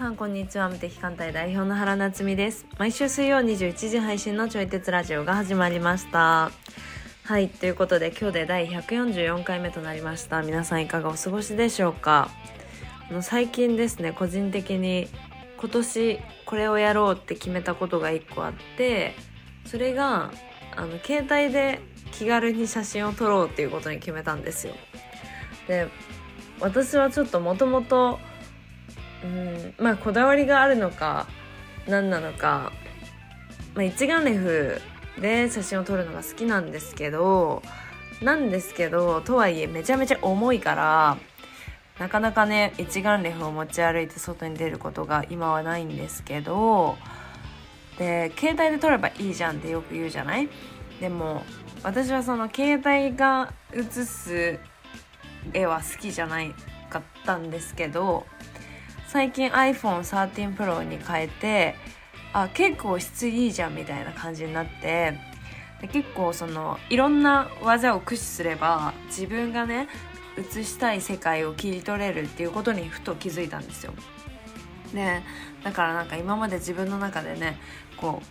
さんこんにちは。無敵艦隊代表の原夏実です。毎週水曜21時配信のちょい鉄ラジオが始まりました。はい。ということで今日で第144回目となりました。皆さんいかがお過ごしでしょうか。あの最近ですね個人的に今年これをやろうって決めたことが1個あってそれがあの携帯で気軽に写真を撮ろうっていうことに決めたんですよ。で私はちょっともともとうん。まあこだわりがあるのか何なのか、まあ、一眼レフで写真を撮るのが好きなんですけどなんですけどとはいえめちゃめちゃ重いからなかなかね一眼レフを持ち歩いて外に出ることが今はないんですけどで携帯で撮ればいいじゃんってよく言うじゃない？でも私はその携帯が写す絵は好きじゃないかったんですけど最近 iPhone13 Pro に変えてあ結構質いいじゃんみたいな感じになってで結構そのいろんな技を駆使すれば自分がね映したい世界を切り取れるっていうことにふと気づいたんですよ。でだからなんか今まで自分の中でねこ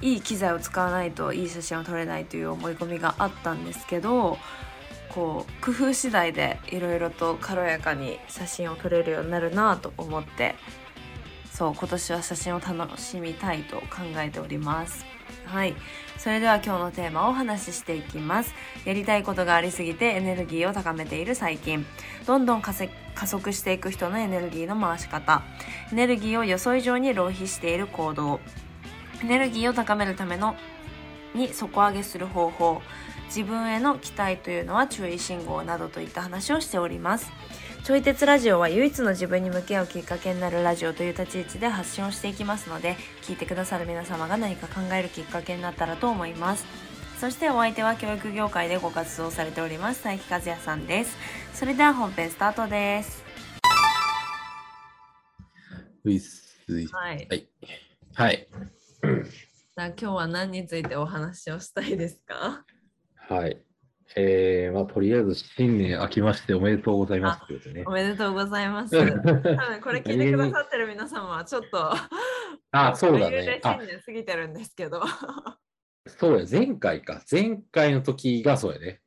ういい機材を使わないといい写真を撮れないという思い込みがあったんですけどこう工夫次第でいろいろと軽やかに写真を撮れるようになるなと思ってそう今年は写真を楽しみたいと考えております。はい。それでは今日のテーマをお話ししていきます。やりたいことがありすぎてエネルギーを高めている最近。どんどん加速していく人のエネルギーの回し方。エネルギーを予想以上に浪費している行動。エネルギーを高めるためのに底上げする方法。自分への期待というのは注意信号などといった話をしております。ちょい鉄ラジオは唯一の自分に向き合うきっかけになるラジオという立ち位置で発信をしていきますので聞いてくださる皆様が何か考えるきっかけになったらと思います。そしてお相手は教育業界でご活動されております。佐伯和也さんです。それでは本編スタートです。うい。すはい。はい。はい。じゃあ今日は何についてお話をしたいですか？はい。えー、まあ、とりあえず新年明けましておめでとうございますということでねお。めでとうございます 多分これ聞いてくださってる皆様はちょっとあ、そうだね。あ新、年過ぎてるんですけどそうや、前回か。前回の時がそうやね。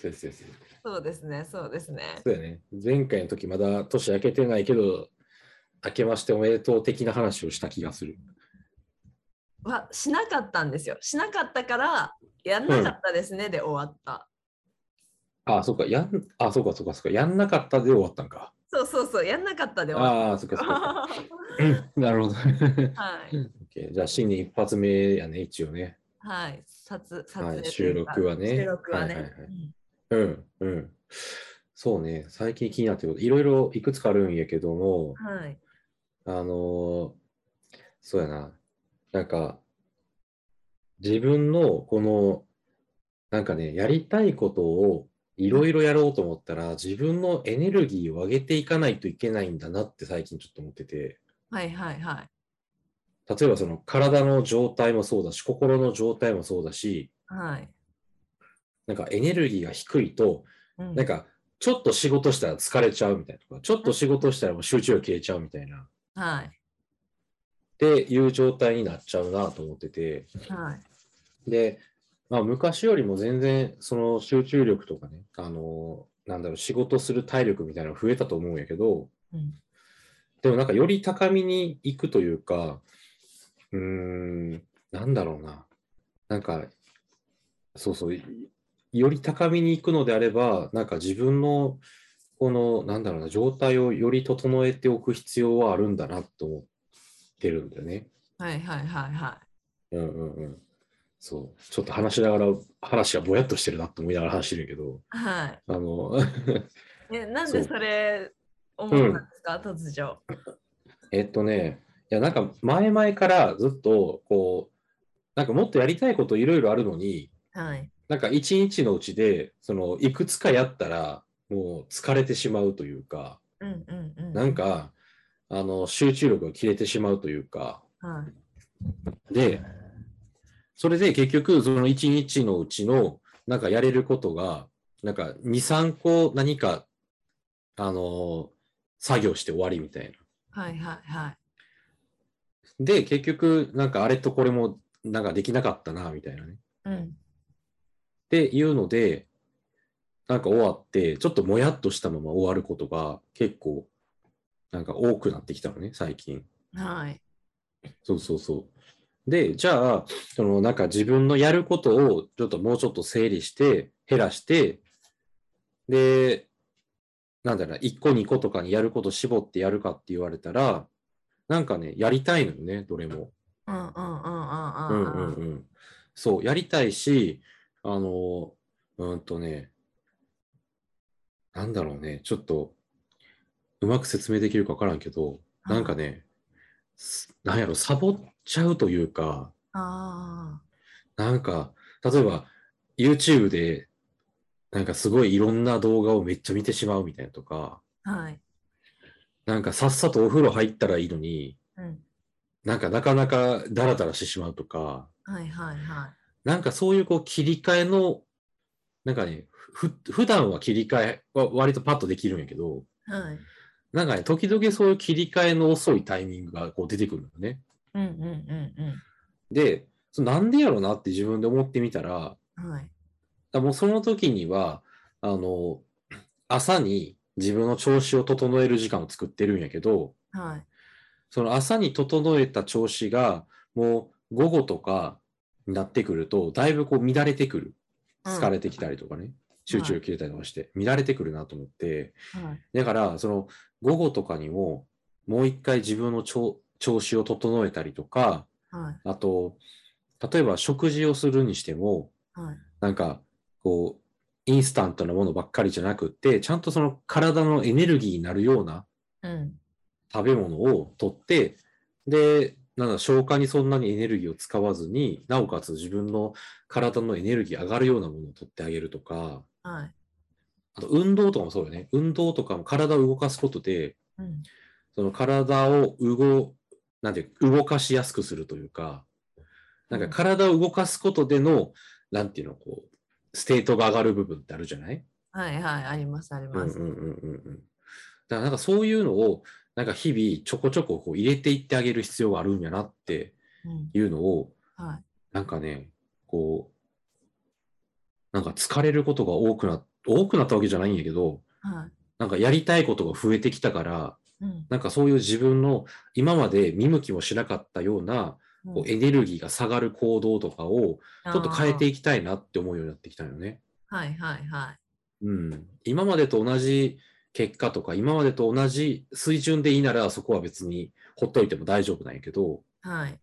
そうですそうですそうですねそうですねそうやね。前回の時まだ年明けてないけど、明けましておめでとう的な話をした気がする。はしなかったんですよしなかったからやんなかったですね、で終わったあ、そうか。やん、あ、そうか、そうか、そうか。やんなかったで終わったんか。そうそうそうやんなかったで終わっああ、そうか、そうか。たうんなるほど。はい、じゃあ、新年一発目やね、一応ね。はい、撮撮はい影とい収録はね収録はね、はいはいはいうんうん、うん。そうね、最近気になってること、いろいろいくつかあるんやけども、はいあのーそうやな、なんか、自分のこの、なんかね、やりたいことをいろいろやろうと思ったら、自分のエネルギーを上げていかないといけないんだなって最近ちょっと思ってて、はいはいはい。例えばその体の状態もそうだし、心の状態もそうだし、はい、なんかエネルギーが低いと、うん。なんか、ちょっと仕事したら疲れちゃうみたいなとか、ちょっと仕事したらもう集中力切れちゃうみたいな、っはいていう状態になっちゃうなと思ってて、はい。で、まあ、昔よりも全然その集中力とかね、あの、なんだろう、仕事する体力みたいなの増えたと思うんやけど、うん。でもなんかより高みに行くというか、うーん、なんだろうな。なんか、そうそう、より高みに行くのであれば、なんか自分のこの、なんだろうな、状態をより整えておく必要はあるんだなと思ってるんだよね。はいはいはいはうんうんうん。そう。ちょっと話しながら、話がぼやっとしてるなと思いながら話してるけど、いはい。あの、えなんでそれ思ったんですか、突如。えっとね、いや、なんか前々からずっと、こう、なんかもっとやりたいこといろいろあるのに、はい。なんか一日のうちで、その、いくつかやったら、もう疲れてしまうというか、うんうんうん。なんか、あの、集中力が切れてしまうというか、はいで、それで結局、その一日のうちの、なんかやれることが、なんか2、3個何か、あの、作業して終わりみたいはいはいはい。で、結局、なんかあれとこれもなんかできなかったな、みたいなね。うん。っていうので、なんか終わって、ちょっともやっとしたまま終わることが結構、なんか多くなってきたのね、最近。はい。そうそうそう。で、じゃあ、そのなんか自分のやることをちょっともうちょっと整理して、減らして、で、なんだろうな、1個2個とかにやること絞ってやるかって言われたら、なんかね、やりたいのよね、どれも。うんうんうんうんううんんうんうん。そう、やりたいし、あの、うんとね、なんだろうね、ちょっと、うまく説明できるかわからんけど、なんかね、すなんやろ、サボっちゃうというか、あなんか、例えば、YouTube で、なんかすごいいろんな動画をめっちゃ見てしまうみたいなとか、あ。はい。なんかさっさとお風呂入ったらいいのに、うん。なんかなかなかダラダラしてしまうとか、はいはいはなんかそういうこう切り替えの、なんかね、ふ、普段は切り替えは割とパッとできるんやけど、い。はい。なんかね、時々そういう切り替えの遅いタイミングがこう出てくるのね。うんうんうんで、そのなんでやろうなって自分で思ってみたら、うん。はい。だもうその時には、あの、朝に自分の調子を整える時間を作ってるんやけど、はい。その朝に整えた調子が、もう午後とかになってくると、だいぶこう乱れてくる。うん疲れてきたりとかね、集中力切れたりとかして、乱れてくるなと思って、はい。だから、その午後とかにも、もう一回自分の調調子を整えたりとか、はい。あと、例えば食事をするにしても、はい。なんか、こう、インスタントなものばっかりじゃなくって、ちゃんとその体のエネルギーになるようなうん。食べ物をとって、で、なんだ、消化にそんなにエネルギーを使わずに、なおかつ自分の体のエネルギー上がるようなものをとってあげるとか、はい。あと運動とかもそうよね。運動とかも体を動かすことで、うん。その体を動、なんて動かしやすくするというか、なんか体を動かすことでの、なんていうの、こう、ステートが上がる部分ってあるじゃない？はいはい。ありますあります。うんうんうんうんうん。だからなんかそういうのを、なんか日々ちょこちょここう入れていってあげる必要があるんやなってうん。いうのを、はい。なんかね、こう、なんか疲れることが多くな、多くなったわけじゃないんやけど、はい。なんかやりたいことが増えてきたから、うん。なんかそういう自分の今まで見向きもしなかったようなこうエネルギーが下がる行動とかをちょっと変えていいきたいなって思うようになってきたよね。はいはいはい。うん。今までと同じ結果とか、今までと同じ水準でいいならそこは別にほっといても大丈夫なんやけど、はい。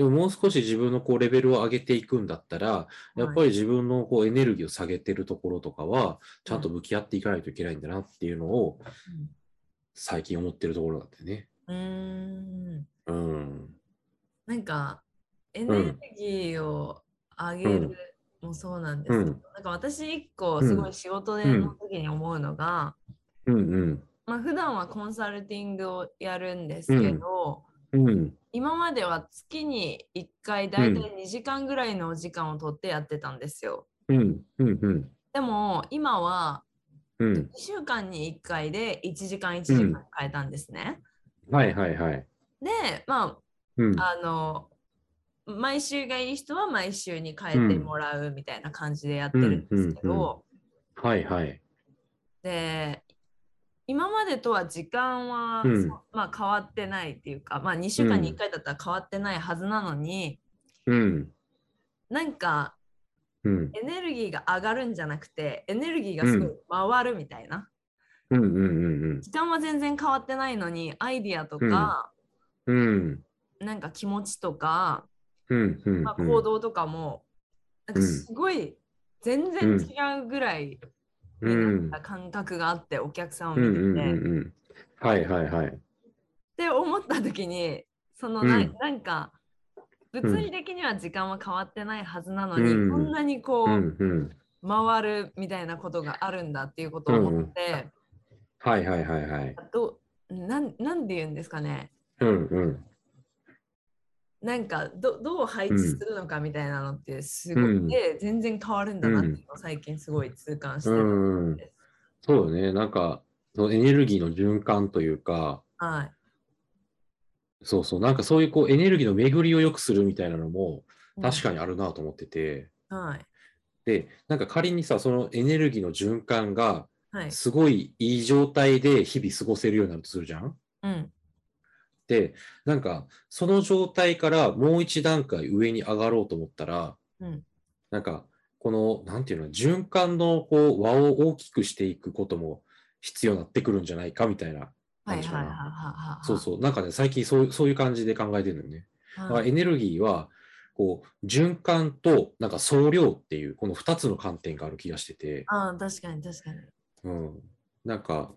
でももう少し自分のこうレベルを上げていくんだったら、やっぱり自分のこうエネルギーを下げてるところとかは、ちゃんと向き合っていかないといけないんだなっていうのを最近思ってるところだってね。うん。うーん。うん。なんか、エネルギーを上げるもそうなんですけど、うんなんか私一個すごい仕事での時に思うのが、うんうん。まあ普段はコンサルティングをやるんですけど、うん。今までは月に1回だいたい2時間ぐらいのお時間を取ってやってたんですよ。うん。うん。うん。でも今はうん2。週間に1回で1時間1時間変えたんですね。はいはいはい。で、まうん。あ、あの、毎週がいい人は毎週に変えてもらうみたいな感じでやってるんですけど、はいはい。で、今までとは時間は、うんまあ、変わってないっていうか、まあ、2週間に1回だったら変わってないはずなのに、うん。なんかうん。エネルギーが上がるんじゃなくてエネルギーがすごい回るみたいな、うんうんうん時間は全然変わってないのにアイディアとか、うん。うん。なんか気持ちとか、うんうん。まあ、行動とかも、なんかすごい全然違うぐらい感覚があって、お客さんをうんうん見てて、っうんうん。はいはいはい。て思った時にそのな,、うんなんか物理的には時間は変わってないはずなのに、うんこんなにこう、うんうん。回るみたいなことがあるんだっていうことを思って、はいはいはいはい。どなんなんで言うんですかねうんうん。なんかどどう配置するのかみたいなのってすごい、うんで全然変わるんだなっていうのを最近すごい痛感してるうんです。そうよね。なんか、そのエネルギーの循環というか、はい。そうそう、なんかそういうこうエネルギーの巡りを良くするみたいなのも確かかにあるなと思ってて、に。はい。で、なんか仮にさ、そのエネルギーの循環がはい。すごいいい状態で日々過ごせるようになるとするじゃん？うん。で、なんかその状態からもう一段階上に上がろうと思ったら、うん。なんかこの、なんていうの、循環のこう輪を大きくしていくことも必要になってくるんじゃないかみたいな感じかな。はい。そうそう、なんかね、最近そうそういう感じで考えてるのよね。だか。エネルギーは、こう、循環と、なんか総量っていう、この2つの観点がある気がしてて、ああ、確かに確かに。うん。なんか、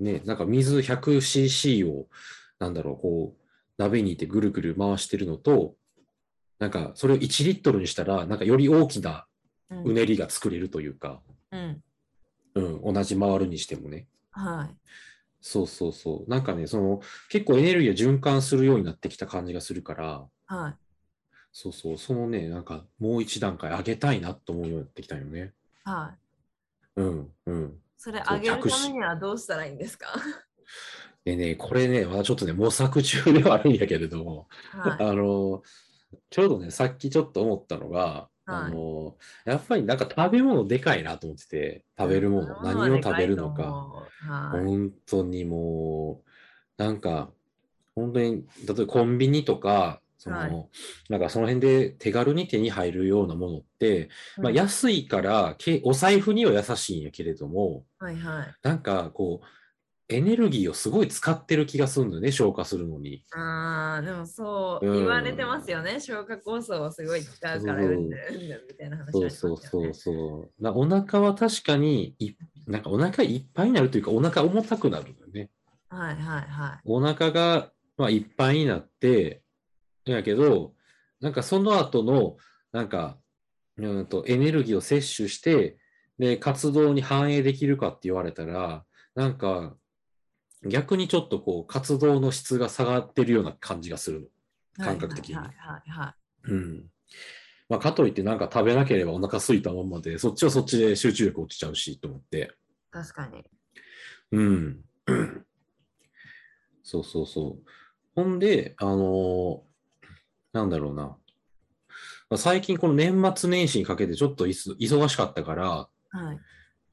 ね、なんか水 100cc を、なんだろう、こう、鍋にいてぐるぐる回してるのと、なんか、それを1リットルにしたら、なんかより大きなうねりが作れるというか、うん。うん、同じ回るにしてもね。はい。そうそうそう。なんかね、その、結構エネルギーが循環するようになってきた感じがするから、はい。そうそう、そのね、なんかもう一段階上げたいなと思うようになってきたよね。はい。うん、うん。それ上げるためにはどうしたらいいんですか？でね、これね、まだちょっとね、模索中ではあるんやけれども、はい。あの、ちょうどね、さっきちょっと思ったのが、あの、やっぱりなんか食べ物でかいなと思ってて、食べるもの、何を食べるのか、か。はい。本当にもう、なんか、本当に、例えばコンビニとか、その、はいなんかその辺で手軽に手に入るようなものって、まあ、うん安いからけお財布には優しいんやけれども、はいはい。なんかこう、エネルギーをすごい使ってる気がするんだよね、消化するのに。ああ、でもそううん言われてますよね。消化酵素をすごい使うから、そううんみたいな話ありそうそうね。そうそう。なお腹は確かにい、なんかお腹いっぱいになるというか、お腹重たくなるんだよね。はいはいはい。お腹が、まあ、いっぱいになって、やけど、なんかその後の、なんか、うんと、エネルギーを摂取して、で、活動に反映できるかって言われたら、なんか、逆にちょっとこう、活動の質が下がってるような感じがするの。感覚的にはいはいはいはうん。まあ、かといってなんか食べなければお腹空いたままで、そっちはそっちで集中力落ちちゃうし、と思って。い。確かに。うん。そうそうそう。ほんで、あのーなんだろうな。まあ最近この年末年始にかけてちょっと忙しかったから、はい。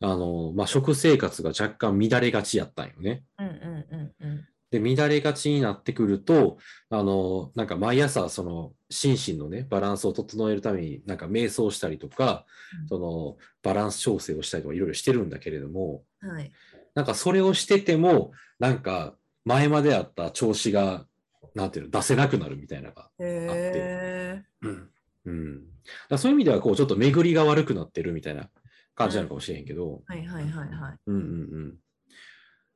あのーまあ、食生活が若干乱れがちやったんよね。うんうんうんうん。で、乱れがちになってくると、あの、なんか毎朝、その、心身のね、バランスを整えるために、なんか瞑想したりとかうん、その、バランス調整をしたりとかいろいろしてるんだけれども、はい。なんかそれをしてても、なんか前まであった調子が、なんていうの、出せなくなるみたいなのが。へえ。うん。うん。だそういう意味では、こう、ちょっと巡りが悪くなってるみたいな感じなのかもしれへんけど、はいはいはいはい。うんうんうん。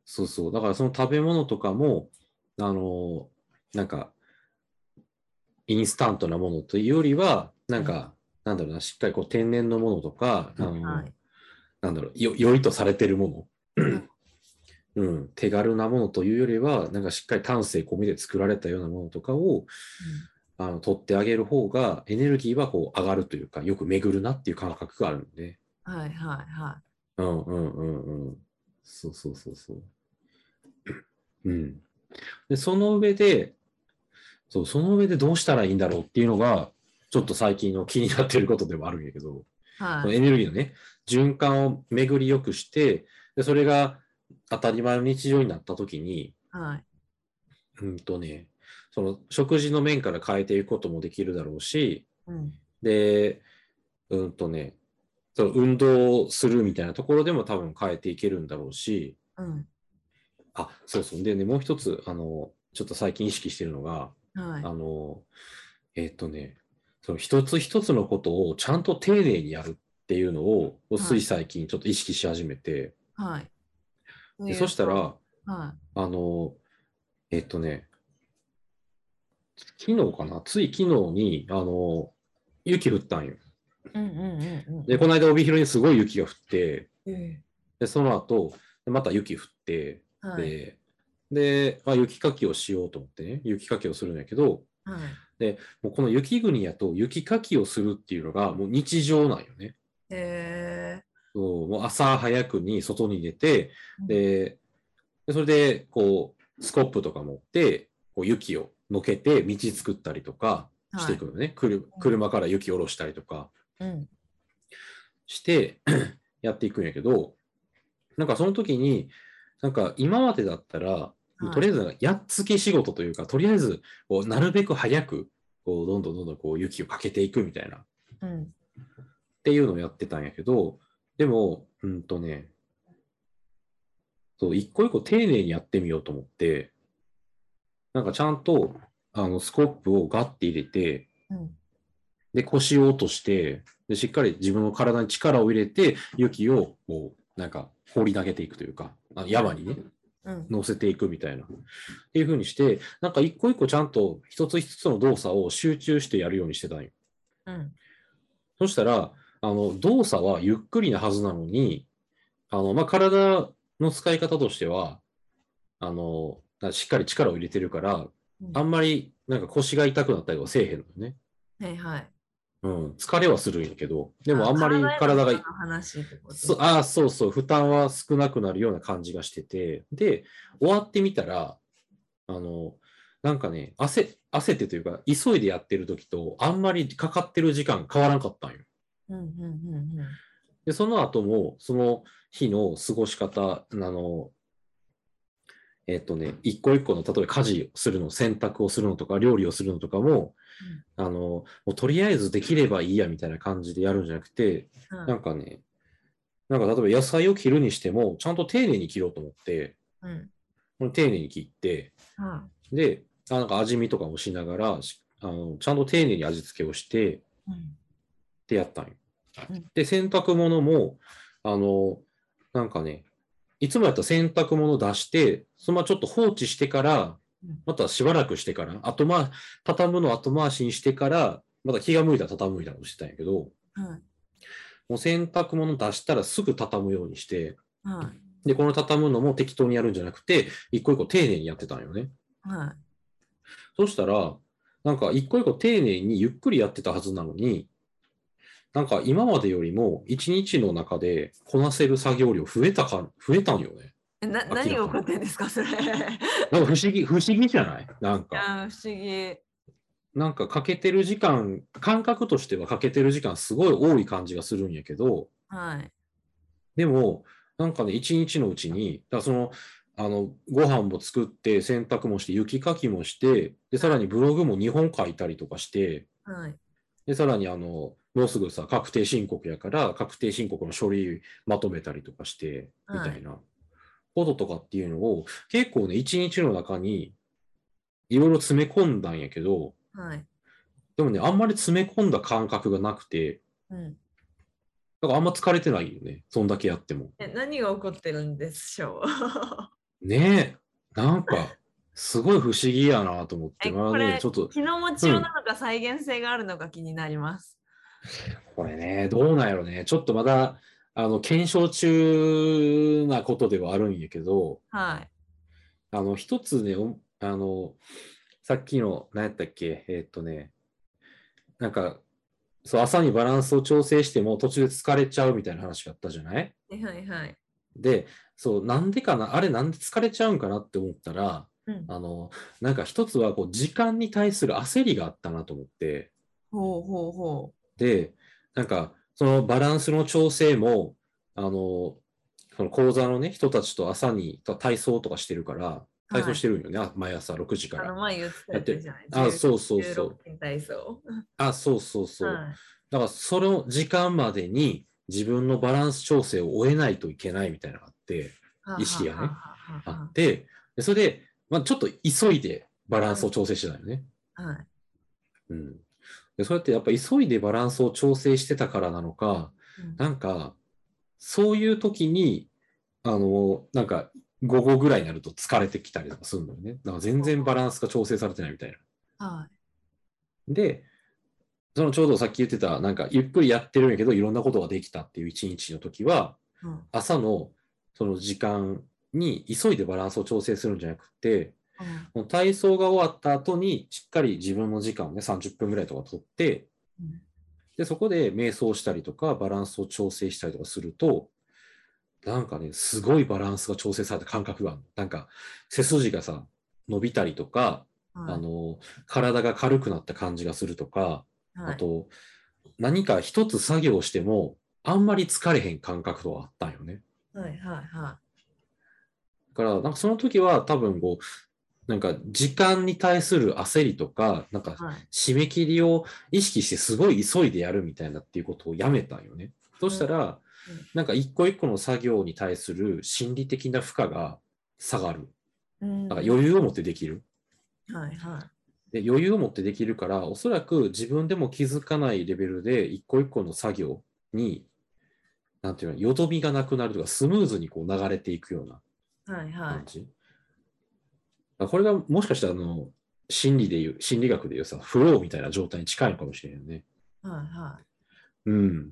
そうそう。だからその食べ物とかも、あの、なんか、インスタントなものというよりは、なんか、なんだろうな、しっかりこう天然のものとか、あのはい。なんだろう、よ良いとされてるもの、うん、手軽なものというよりは、なんかしっかり丹精込みで作られたようなものとかを、あの取ってあげる方が、エネルギーはこう上がるというか、よく巡るなっていう感覚があるんで。はいはいはうんうんうんうん。そうそうそうそう。うん。で、その上で、そう、その上でどうしたらいいんだろうっていうのが、ちょっと最近の気になっていることではあるんやけど、い。はい。エネルギーのね、循環を巡り良くして、でそれが当たり前の日常になった時に、はい。うんとね、その食事の面から変えていくこともできるだろうし、うん。で、うんとね、その運動するみたいなところでも多分変えていけるんだろうし、うん。あ、そうそう。でね、もう一つ、あの、ちょっと最近意識してるのが、はい。あの、えっとね、その一つ一つのことをちゃんと丁寧にやるっていうのを、いつい最近ちょっと意識し始めて、はい。でそしたら、はあの、えっとね、昨日かな？つい昨日に、あの、雪降ったんよ。い。うんうんうんうん。で、この間帯広にすごい雪が降って、えで、その後、でまた雪降って、えはい。で、で、まあ、雪かきをしようと思ってね、雪かきをするんやけど、はい。もうこの雪国やと雪かきをするっていうのがもう日常なんよね。へえ。そうもう朝早くに外に出て、うんで、でそれでこう、スコップとか持って、こう雪をのけて道作ったりとかしていくのね。くる車から雪下ろしたりとかうん。して やっていくんやけど、なんかその時に、なんか今までだったら、はいとりあえずやっつけ仕事というか、とりあえずこうなるべく早くこうどんどんどんどんこう雪をかけていくみたいなうん。っていうのをやってたんやけど、でも、うんとね、そう、一個一個丁寧にやってみようと思って、なんかちゃんと、あの、スコップをガッて入れて、うん。で、腰を落として、で、しっかり自分の体に力を入れて、雪を、こう、なんか、放り投げていくというか、あ山にね、うん。乗せていくみたいな。っていう風にして、なんか一個一個ちゃんと一つ一つの動作を集中してやるようにしてたんよ。うん。そしたら、あの、動作はゆっくりなはずなのに、あの、まあ、体の使い方としては、あの、なしっかり力を入れてるから、あんまりなんか腰が痛くなったりはせえへんのよね。はいはい。うん。疲れはするんやけど、でもあんまり体がああ、そうそう、負担は少なくなるような感じがしてて、で、終わってみたら、あの、なんかね、焦焦ってというか、急いでやってる時と、あんまりかかってる時間変わらんかったんよ。うんうんうんで、その後も、その日の過ごし方、あの、えっとね、一個一個の、例えば家事をするの、洗濯をするのとか、料理をするのとかも、あの、もうとりあえずできればいいやみたいな感じでやるんじゃなくて、うん。なんかね、なんか例えば野菜を切るにしても、ちゃんと丁寧に切ろうと思って、うん。丁寧に切って、うん。で、あなんか味見とかもしながら、しあのちゃんと丁寧に味付けをして、うん。ってやったんようん。で、洗濯物も、あの、なんかね、いつもやったら洗濯物出して、そのままちょっと放置してからうん、またしばらくしてから、後回畳むの後回しにしてから、また気が向いたら畳むみたいなことしてたんやけど、うん。もう洗濯物出したらすぐ畳むようにして、うん。で、この畳むのも適当にやるんじゃなくて、一個一個丁寧にやってたんよね。うん。そしたら、なんか一個一個丁寧にゆっくりやってたはずなのに、なんか今までよりも一日の中でこなせる作業量増えたか、増えたんよね。えな何が起こってんですかそれ。いなんか不思議、不思議じゃない？なんか、や不思議。なんかかけてる時間、感覚としてはかけてる時間すごい多い感じがするんやけど、はい。でも、なんかね、一日のうちに、だその、あの、ご飯も作って、洗濯もして、雪かきもして、で、さらにブログも2本書いたりとかして、はい。で、さらにあの、もうすぐさ、確定申告やから、確定申告の書類まとめたりとかして、みたいなこととかっていうのを、結構ね、一日の中に、いろいろ詰め込んだんやけど、はい。でもね、あんまり詰め込んだ感覚がなくて、うん。だからあんま疲れてないよね、そんだけやっても。え何が起こってるんでしょう？ねえ、なんか、すごい不思議やなと思って、えまあね、ちょっと、気の持ちようなのか再現性があるのか気になります。これね、どうなんやろね、ちょっとまだ、あの、検証中なことではあるんやけど、はい。あの、一つね、おあの、さっきの、何やったっけ、えーっとね、なんか、そう、朝にバランスを調整しても途中で疲れちゃうみたいな話があったじゃない？はいはいはい。で、そう、なんでかな、あれなんで疲れちゃうんかなって思ったら、うん、あの、なんか一つは、こう、時間に対する焦りがあったなと思って、ほうほうほで、なんか、そのバランスの調整も、あの、その講座のね、人たちと朝に体操とかしてるから、体操してるんよね、あ毎朝6時う。から。あの前言ってたやつじゃないあ、そうそうそう。16筋体操。あ、そうそうそう。はいだから、その時間までに自分のバランス調整を終えないといけないみたいなのがあって、意識がねはははあはって、でそれで、まあ、ちょっと急いでバランスを調整してたよね。ははい。うん。で、そうやってやっぱ急いでバランスを調整してたからなのか、うんなんか、そういう時に、あの、なんか、午後ぐらいになると疲れてきたりとかするのよね。だから全然バランスが調整されてないみたいな。はい。で、そのちょうどさっき言ってた、なんか、ゆっくりやってるんやけど、いろんなことができたっていう一日の時は、うん朝のその時間に急いでバランスを調整するんじゃなくて、もう体操が終わった後にしっかり自分の時間をね、30分ぐらいとか取って、うん。で、そこで瞑想したりとか、バランスを調整したりとかすると、なんかね、すごいバランスが調整された感覚がある。なんか、背筋がさ、伸びたりとか、はい。あの、体が軽くなった感じがするとか、はい。あと、何か一つ作業しても、あんまり疲れへん感覚とはあったんよね。はいはいはだから、なんかその時は多分こう、なんか時間に対する焦りとか、なんか締め切りを意識してすごい急いでやるみたいなっていうことをやめたんよね。そしたら、うんなんか一個一個の作業に対する心理的な負荷が下がる。うんなんか余裕を持ってできる。はいはで余裕を持ってできるから、おそらく自分でも気づかないレベルで一個一個の作業に、なんていうの、よどみがなくなるとか、スムーズにこう流れていくようないはいは感じ。あこれがもしかしたらあの、心理でいう、心理学でいうさ、フローみたいな状態に近いのかもしれないよね。いはいはうん。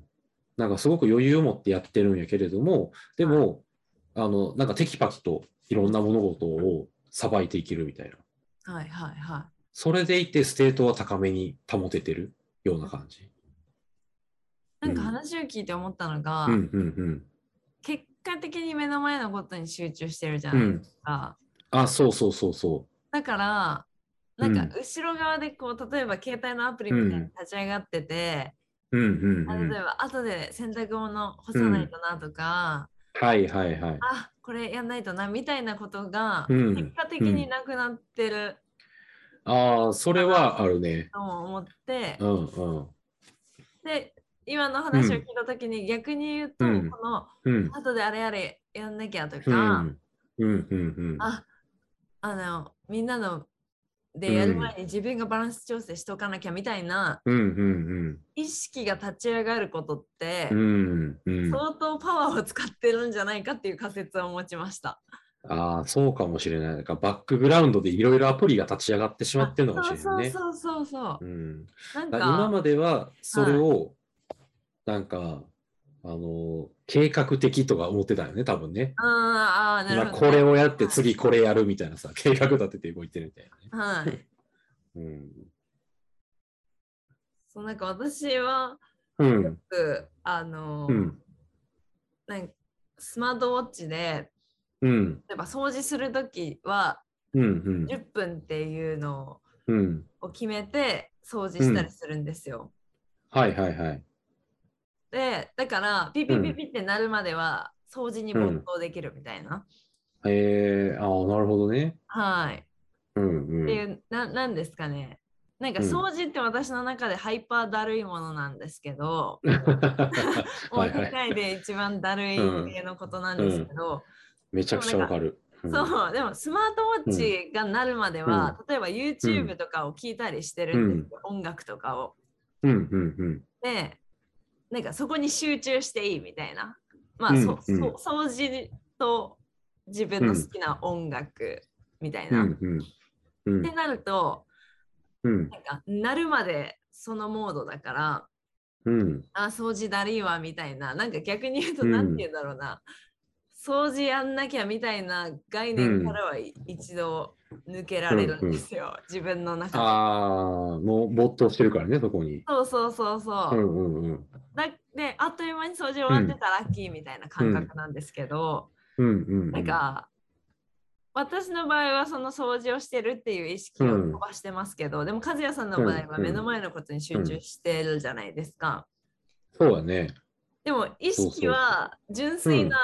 なんかすごく余裕を持ってやってるんやけれども、でも、あの、なんかテキパキといろんな物事をさばいていけるみたいな。いはいはいはそれでいてステートは高めに保ててるような感じ。いなんか話を聞いて思ったのが、うんうんうん。結果的に目の前のことに集中してるじゃうんないです。か、あ、そうそうそうそだからなんうんか後ろ側でこう例えば携帯のアプリみたいに立ち上がってて、う。うんうんあうん。例えば後で洗濯物干さないとなとか、はいはいはい。あこれやんないとなみたいなことがうん結果的になくなってるああ、それはあるね。とも思って、うんうん。で今の話を聞いた時に逆に言うと、うんこのうん。後であれやれやんなきゃとうか、んうんうんうん。ああのみんなのでやる前に自分がバランス調整しとかなきゃみたいな意識が立ち上がることって。相当パワーを使ってるんじゃないかっていう仮説を持ちました。ああ、そうかもしれない。なんかバックグラウンドでいろいろアプリが立ち上がってしまってるのかもしれないね。そうそうそうそう。うん。なんだから今かまではそれを、なんか、あの、計画的とか思ってたよね、多分ね。あーあーな今るほど、ね。これをやって次これやるみたいなさ、計画立てて動いてるみたいなね。はい。うん。そうなんか私はうんよ。くあの、うん。なんかスマートウォッチでうん。例えば掃除するときはうん。うん。10分っていうのうん。を決めて掃除したりするんですよ。はいはいはい。でだからピピピピってなるまでは掃除に没頭できるみたいな。えー、ああ、なるほどね。はい。うんうん。っていうななんですかね。なんかうん掃除って私の中でハイパーだるいものなんですけど、も はいうはい世界で一番だるいうん系のことなんですけど、めちゃくちゃわかる。うんそう、でもスマートウォッチがなるまでは、例えば YouTube とかを聞いたりしてるんですよ、音楽とかを。うんうんうん。で、なんかそこに集中していいみたいな。まあ、うんそう掃除と自分の好きな音楽みたいな。っうんうん。うんてなると、うんなんかなるまでそのモードだから、うん。あ、掃除だるいわみたいな、なんか逆に言うと、うんなんて言うんだろうな、掃除やんなきゃみたいな概念からは一度抜けられるんですよ、自分の中で。ああ、もう没頭してるからね、そこに。そうそうそうそう。うんうんうん。だで、あっという間に掃除終わってたらラッキーみたいな感覚なんですけど、うんうんうん。なんか、私の場合はその掃除をしてるっていう意識を飛ばしてますけど、でも和也さんの場合はうん目の前のことに集中してるじゃないですか。そうだね。でも意識は純粋な、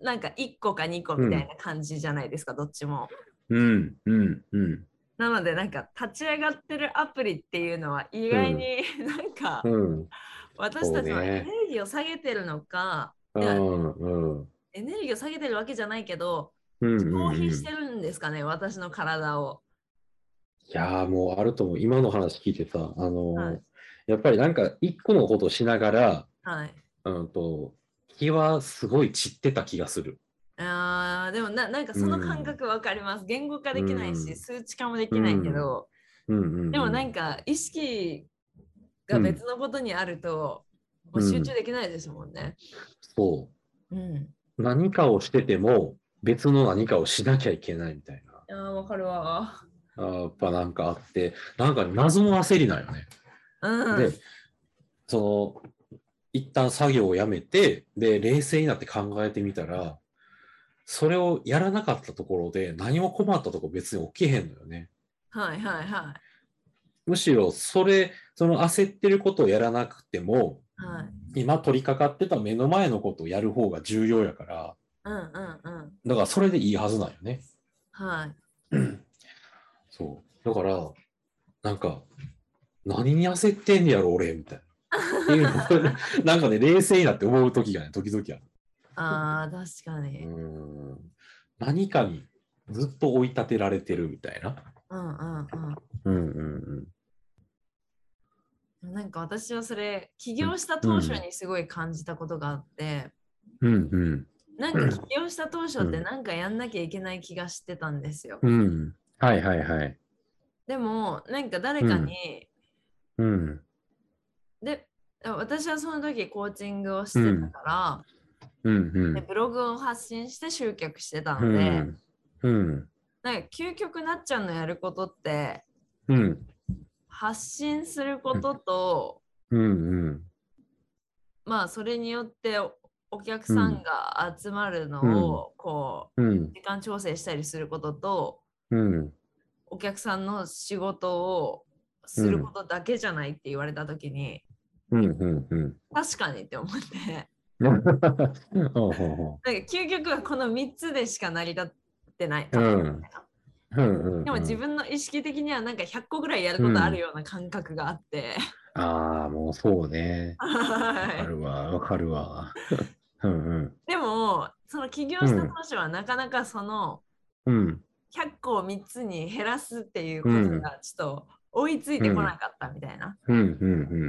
なんか1個か2個みたいな感じじゃないですか、どっちも。うんうんうん。なのでなんか立ち上がってるアプリっていうのは意外に なんかうん。私たちはそうねエネルギーを下げてるのか、ういやんうん。エネルギーを下げてるわけじゃないけど、消費してるんですかね、私の体を。やーもうあると思う。今の話聞いてさ、あのーはいやっぱりなんか一個のことをしながら、はい。うんと、気はすごい散ってた気がする。あーでもななんかその感覚わかります。言語化できないし、うん数値化もできないけど、うんうんうん、でもなんか意識が別のことにあると、もう集中できないですもんね。そうん。う。何かをしてても別の何かをしなきゃいけないみたいな。あーわかるわ。あーやっぱなんかあって、なんか謎の焦りなんよね。うん。で、その、一旦作業をやめて、で、冷静になって考えてみたら、それをやらなかったところで何も困ったとこ別に起きへんのよね。はいはいはむしろそれ、その焦ってることをやらなくても、い。はい。今取り掛かってた目の前のことをやる方が重要やから、うんうんうん。だからそれでいいはずなんよね。はい。そう。だから、なんか、何に焦ってんねやろ、俺、みたいな。なんかね、冷静になって思う時がね、時々ある。ああ、確かに。うーん何かにずっと追い立てられてるみたいな。うんうんうん。うんうんなんか私はそれ起業した当初にすごい感じたことがあって、うん。うんうん。なんか起業した当初ってなんかやんなきゃいけない気がしてたんですよ。うん。はいはいはい。でもなんか誰かに、うん。で私はその時コーチングをしてたから、うんうんで。ブログを発信して集客してたうので、ん。うん。なんか究極なっちゃんのやることってうん。発信することと、うんうん。まあそれによっておお客さんが集まるのをこう時間調整したりすることとうん。お客さんの仕事をすることだけじゃないって言われた時に、うんうんうん。確かにって思ってなんか究極はこの3つでしか成り立ってない、うん。ううんうんうん。でも自分の意識的にはなんか100個ぐらいやることあるような感覚があって、ああ、もうそうね。わはい。かるわ、わかるわ。うんうん。でもその起業した当初はなかなかそのうん。100個を3つに減らすっていうことがちょっと追いついてこなかったみたいな、うんう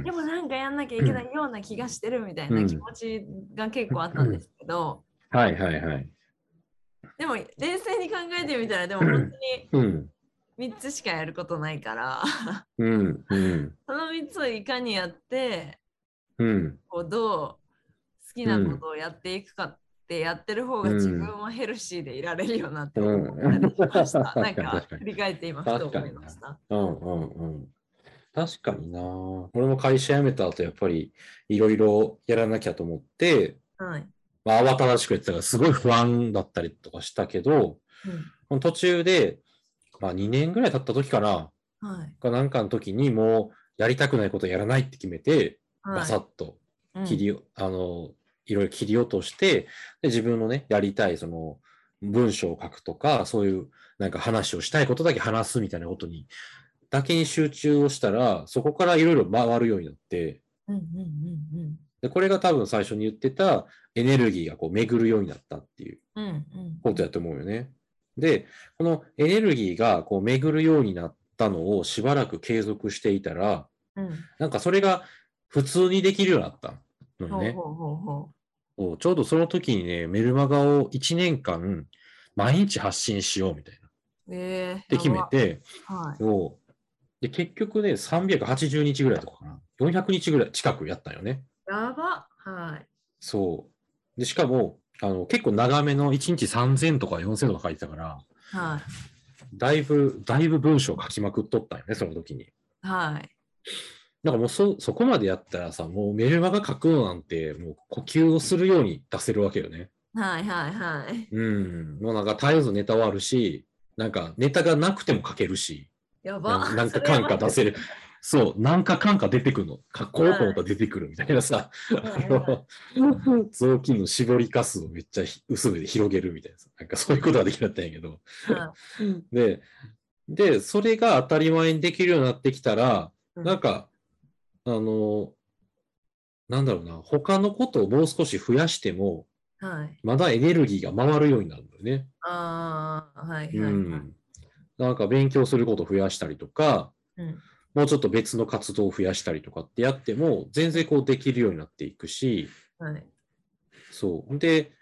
んでもなんかやんなきゃいけないような気がしてるみたいな気持ちが結構あったんですけど、うん。はいはいはい。でも冷静に考えてみたらでも本当にうん。3つしかやることないからうんうん。その3つをいかにやってうん。こうどう好きなことをやっていくかってやってる方が自分もヘルシーでいられるよなって思ったりしました。うんなんか振り返って今ふと思いました。うんうんうん。確かにな。俺も会社辞めた後、やっぱりいろいろやらなきゃと思って、はい。まあ、慌ただしくやってたから、すごい不安だったりとかしたけど、この途中で、まあ、2年ぐらい経った時かな、うん、はい。かなんかの時にもうやりたくないことやらないって決めて、バサッとはい切り、あの、いろいろ切り落として、で、自分のね、やりたい、その、文章を書くとか、そういう、なんか話をしたいことだけ話すみたいなことに、だけに集中をしたら、そこからいろいろ回るようになって、うんうんうんで、これが多分最初に言ってたエネルギーがこう巡るようになったっていううんうんうんことやと思うよね。で、このエネルギーがこう巡るようになったのをしばらく継続していたら、うんなんかそれが普通にできるようになったのよね。ほうほうほうほそうちょうどその時にね、メルマガを1年間毎日発信しようみたいな。っう。えー、て決めて。はい。で結局ね、380日ぐらいとかかな。400日ぐらい近くやったんよね。やば。はい。そう。で、しかも、あの、結構長めの1日3000とか4000とか書いてたから、はい。だいぶ、だいぶ文章書きまくっとったんよね、その時に。はい。だからもうそ、そこまでやったらさ、もうメルマガ書くのなんて、もう呼吸をするように出せるわけよね。はいはいはい。うん。もうなんか絶えずネタはあるし、なんかネタがなくても書けるし、やば。なんなんか感化出せる。そう、なんか感化出てくるの。書こうと思ったら出てくるみたいなさ、雑巾の絞りかすをめっちゃひ薄めで広げるみたいなさ、なんかそういうことができなったんやけど。はで、で、それが当たり前にできるようになってきたら、うんなんか、あの、なんだろうな、他のことをもう少し増やしても、い。はい。まだエネルギーが回るようになるんだよね。ああ、はいはいはい。うん。なんか勉強することを増やしたりとか、うんもうちょっと別の活動を増やしたりとかってやっても、全然こうできるようになっていくし、はい。そう。で、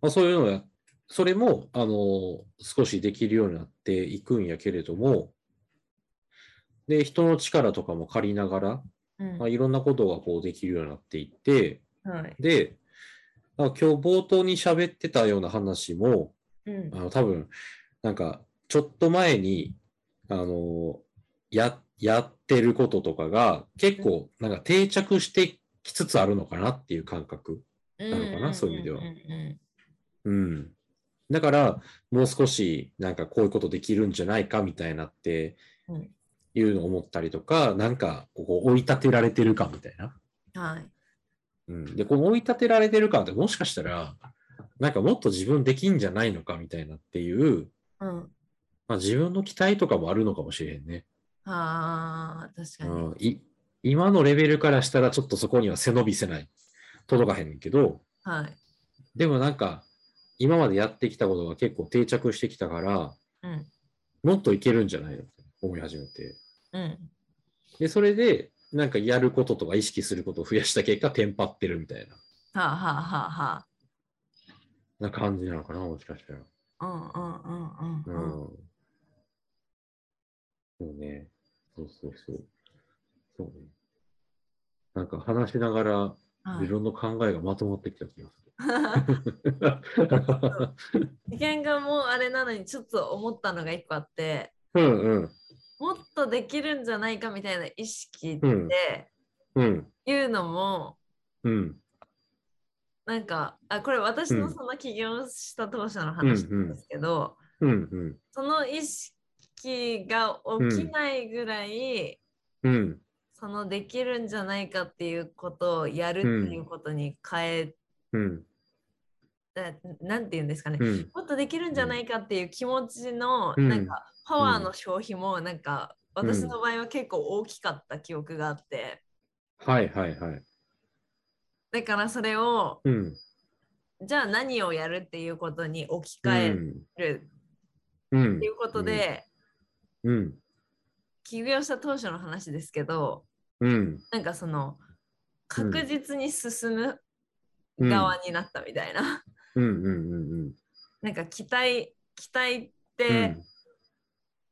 まあ、そういうのや、それも、あの、少しできるようになっていくんやけれども、で、人の力とかも借りながら、うんまあ、いろんなことがこうできるようになっていって、はい。で、まあ今日冒頭に喋ってたような話も、うんあの多分、なんか、ちょっと前に、あの、や、やってることとかが結構、なんか定着してきつつあるのかなっていう感覚。なのかなそういう意味ではうん。だから、もう少しなんかこういうことできるんじゃないかみたいなってうんいうのを思ったりとか、なんかここ追い立てられてるかみたいな。はい。うん、で、この追い立てられてるかってもしかしたら、なんかもっと自分できんじゃないのかみたいなっていう、うん。まあ、自分の期待とかもあるのかもしれへんね。ああ、確かに。うん、い今のレベルからしたらちょっとそこには背伸びせない。届かへんけど、はい。でもなんか、今までやってきたことが結構定着してきたから、うん。もっといけるんじゃないのって思い始めて。うん。で、それで、なんかやることとか意識することを増やした結果、テンパってるみたいな、はあ、はあはあはな感じなのかな、もしかしたら。あ、うんうんうんううんうん。ん。そうね。そうそうそう。そうね。なんか話しながら、はい自分の考えがまとまってきた気がする。意見がもうあれなのにちょっと思ったのが一個あってうんうん。もっとできるんじゃないかみたいな意識でうんうん。言うのも、うん。なんかあこれ私うんのその起業した当初の話なんですけど、うんうん。その意識が起きないぐらい、うん。そのできるんじゃないかっていうことをやるっていうことに変え、うん。ななんて言うんですかね、うん。もっとできるんじゃないかっていう気持ちの、うんなんかパワーの消費もなんか、私の場合は結構大きかった記憶があってはいはいはい。だからそれをうん。じゃあ何をやるっていうことに置き換えるうん。っていうことで、うん。起業した当初の話ですけどうん。なんかその確実に進むうん。側になったみたいな、うんうんうんなんか期待期待っうん。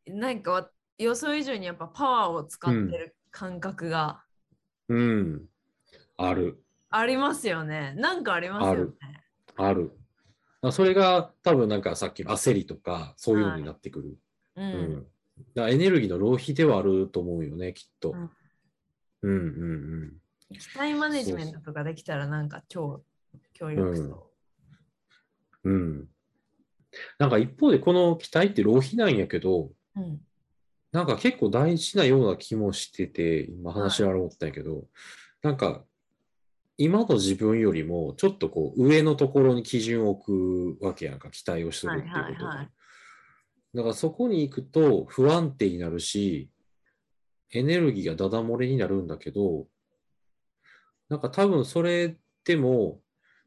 て、なんかわ予想以上にやっぱパワーを使ってる感覚がうん。うん。ある。ありますよね。なんかありますよね。ある。あそれが多分なんかさっきの焦りとかそういうのになってくる。う。うんん。だエネルギーの浪費ではあると思うよね、きっと。うんうんうん期待マネジメントとかできたらなんか超協力そうん。うん。なんか一方でこの期待って浪費なんやけど、う。うん。なんか結構大事なような気もしてて、今話しながら思ったんやけど、なんか今の自分よりもちょっとこう上のところに基準を置くわけやんか、期待をするっていうこだからそこに行くと不安定になるし、エネルギーがダダ漏れになるんだけど、なんか多分それでも、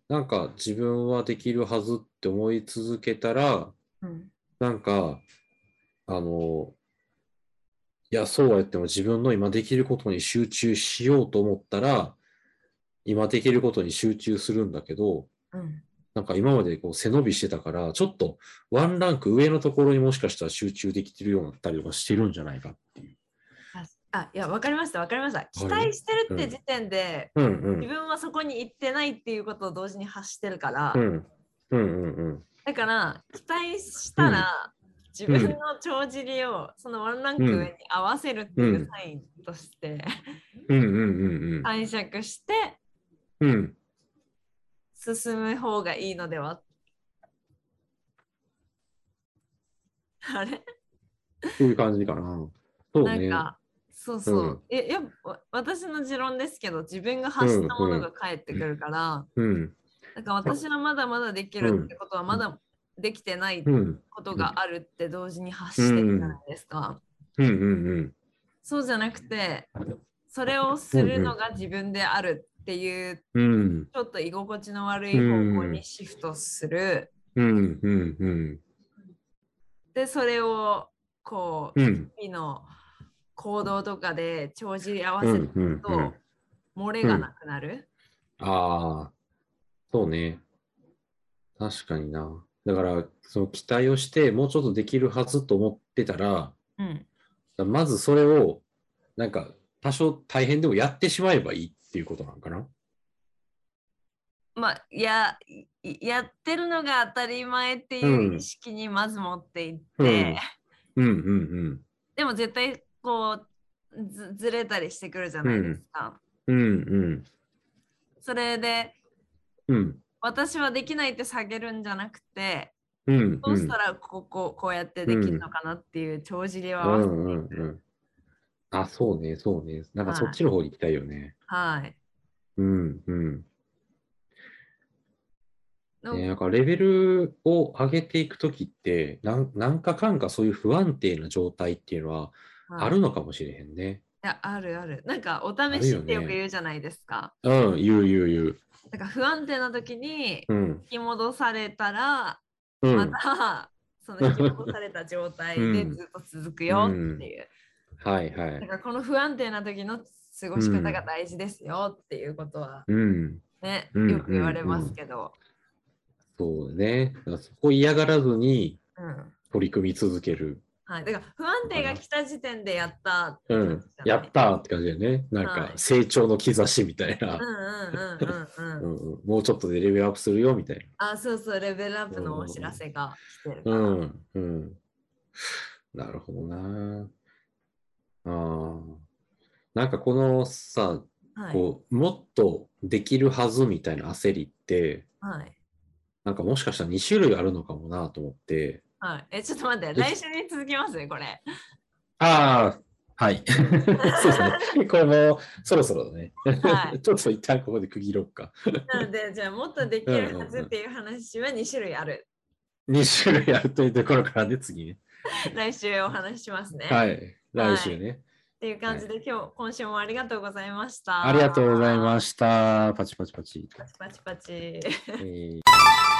なんか自分はできるはずって思い続けたら、うん。なんか、あの、いや、そうは言っても自分の今できることに集中しようと思ったら、今できることに集中するんだけど、うん。なんか今までこう背伸びしてたから、ちょっとワンランク上のところにもしかしたら集中できてるようになったりとかしてるんじゃないかっていう。あ、あいや、わかりました、わかりました。期待してるって時点で、うんうん自。分はそこに行ってないっていうことを同時に発してるから、うんうんうんうん。だから、期待したら、自分の帳尻をそのワンランク上に合わせるっていうサインとしてうんうんうんうん。解釈してうん。進む方がいいのでは？あれ？そういう感じかな。そうね。なんか、そうそう。うんえや私の持論ですけど、自分が発したものが返ってくるから、うん。なんか私はまだまだできるってことは、まだできてないうん。ことがあるって同時に発してるじゃないですか。うんうんうん。そうじゃなくて、それをするのが自分であるっていう、うん。ちょっと居心地の悪い方向にシフトする。うんうんうん。で、それをこう、うん。日々の行動とかで帳尻合わうせるんうんうん。と、漏れがなくなる。ああ、そうね。確かにな。だから、その期待をして、もうちょっとできるはずと思ってたら、うん。まずそれを、なんか、多少大変でもやってしまえばいいっていうことなんかな？まあ、や、いやってるのが当たり前っていううん意識にまず持っていって、うんうんうん。でも絶対こうずずれたりしてくるじゃないですか。うんうん。それでうん。私はできないって下げるんじゃなくてうん。どうしたらこここうやってできるのかなっていう帳尻を合わせていうんうんく。うん。あ、そうね、そうね。なんかはいそっちの方に行きたいよね。はい。うんうん。のね、なんかレベルを上げていくときって、なんかかんかそういう不安定な状態っていうのははいあるのかもしれへんね。いや、あるある。なんか、お試しってよく言うじゃないですか。うん、言う言う言う。だから、不安定な時にうん。引き戻されたら、まうん。た、その引き戻された状態でずっと続くよっていう。はいはい。だから、この不安定な時の過ごし方が大事ですよっていうことはうん。ね、うんよく言われますけど。そうね。そこ嫌がらずにうん。取り組み続ける。はい。だから、不安定が来た時点でやったってうんやったーって感じだよね。なんはいか成長の兆しみたいなう。んうんうんうんうん。うんうんもうちょっとでレベルアップするよみたいあ、そうそう、レベルアップのお知らせが来てる。うん。うん。なるほどな。ああ。なんかこのさ、はい。こう、もっとできるはずみたいな焦りって、はい。なんかもしかしたら2種類あるのかもなと思って。はい。え、ちょっと待って、で来週に続きますね、これ。ああ、はい。そうですね。これもうそろそろだね。はい ちょっと一旦ここで区切ろうか。なので、じゃあ、もっとできるはずっていう話は2種類ある。2種類あるというところからね、次ね。来週お話ししますね。っはい。来週ね。ていう感じで、今日、今週もありがとうございました。ありがとうございす。ました。パチパチパチ。パチパチパチ。えー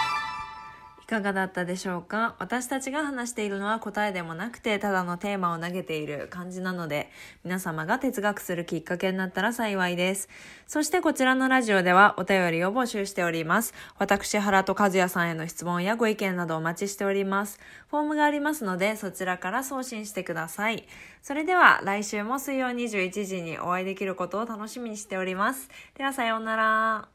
いかがだったでしょうか？私たちが話しているのは答えでもなくてただのテーマを投げている感じなので皆様が哲学するきっかけになったら幸いです。そしてこちらのラジオではお便りを募集しております。私原と和也さんへの質問やご意見などお待ちしております。フォームがありますのでそちらから送信してください。それでは来週も水曜21時にお会いできることを楽しみにしております。ではさようなら。